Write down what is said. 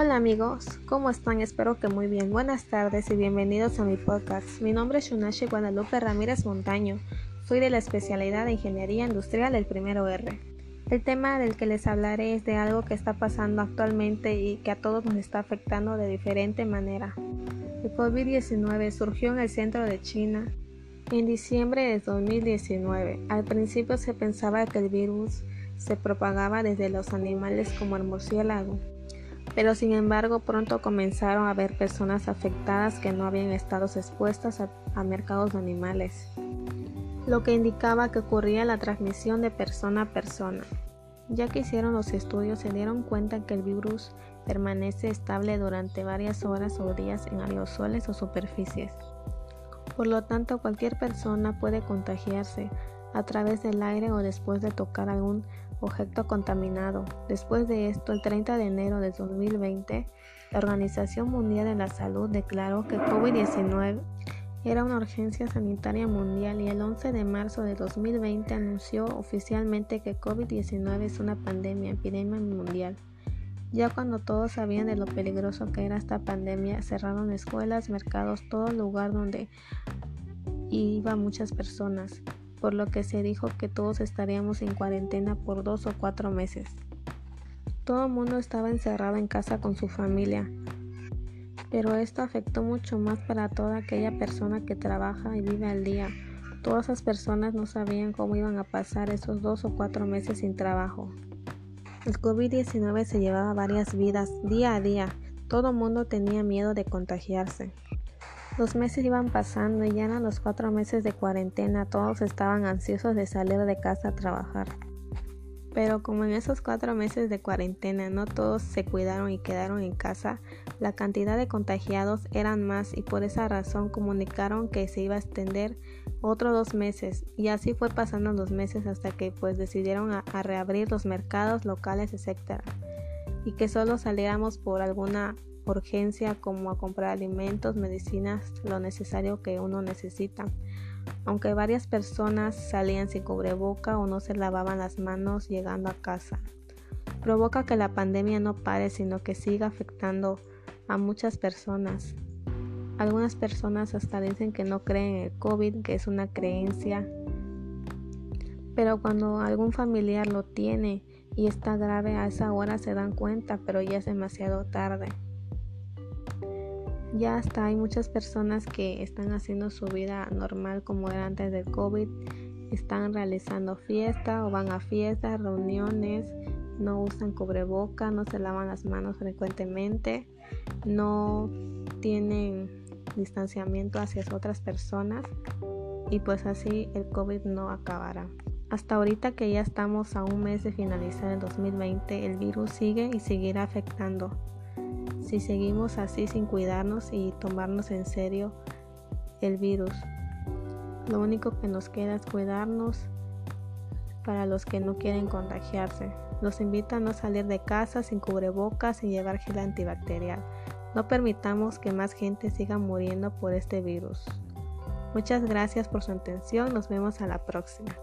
Hola amigos, ¿cómo están? Espero que muy bien. Buenas tardes y bienvenidos a mi podcast. Mi nombre es Shunashi Guadalupe Ramírez Montaño. Soy de la especialidad de Ingeniería Industrial del primero R. El tema del que les hablaré es de algo que está pasando actualmente y que a todos nos está afectando de diferente manera. El COVID-19 surgió en el centro de China en diciembre de 2019. Al principio se pensaba que el virus se propagaba desde los animales como el murciélago pero sin embargo pronto comenzaron a haber personas afectadas que no habían estado expuestas a, mercados de animales, lo que indicaba que ocurría la transmisión de persona a persona. Ya que hicieron los estudios se dieron cuenta que el virus permanece estable durante varias horas o días en aerosoles o superficies. Por lo tanto, cualquier persona puede contagiarse a través del aire o después de tocar algún objeto contaminado. Después de esto, el 30 de enero de 2020, la Organización Mundial de la Salud declaró que COVID-19 era una urgencia sanitaria mundial y el 11 de marzo de 2020 anunció oficialmente que COVID-19 es una pandemia, epidemia mundial. Ya cuando todos sabían de lo peligroso que era esta pandemia, cerraron escuelas, mercados, todo lugar donde iban muchas personas por lo que se dijo que todos estaríamos en cuarentena por dos o cuatro meses. Todo el mundo estaba encerrado en casa con su familia, pero esto afectó mucho más para toda aquella persona que trabaja y vive al día. Todas esas personas no sabían cómo iban a pasar esos dos o cuatro meses sin trabajo. El COVID-19 se llevaba varias vidas día a día. Todo mundo tenía miedo de contagiarse. Los meses iban pasando y ya eran los cuatro meses de cuarentena. Todos estaban ansiosos de salir de casa a trabajar. Pero como en esos cuatro meses de cuarentena no todos se cuidaron y quedaron en casa, la cantidad de contagiados eran más y por esa razón comunicaron que se iba a extender otros dos meses y así fue pasando los meses hasta que pues decidieron a, a reabrir los mercados locales, etc. Y que solo saliéramos por alguna urgencia como a comprar alimentos, medicinas, lo necesario que uno necesita. Aunque varias personas salían sin cubreboca o no se lavaban las manos llegando a casa. Provoca que la pandemia no pare, sino que siga afectando a muchas personas. Algunas personas hasta dicen que no creen en el COVID, que es una creencia. Pero cuando algún familiar lo tiene y está grave a esa hora se dan cuenta, pero ya es demasiado tarde. Ya hasta hay muchas personas que están haciendo su vida normal como era antes del COVID. Están realizando fiesta o van a fiestas, reuniones, no usan cubreboca, no se lavan las manos frecuentemente, no tienen distanciamiento hacia otras personas y pues así el COVID no acabará. Hasta ahorita que ya estamos a un mes de finalizar el 2020, el virus sigue y seguirá afectando si seguimos así sin cuidarnos y tomarnos en serio el virus. Lo único que nos queda es cuidarnos para los que no quieren contagiarse. Los invito a no salir de casa sin cubrebocas y llevar gel antibacterial. No permitamos que más gente siga muriendo por este virus. Muchas gracias por su atención. Nos vemos a la próxima.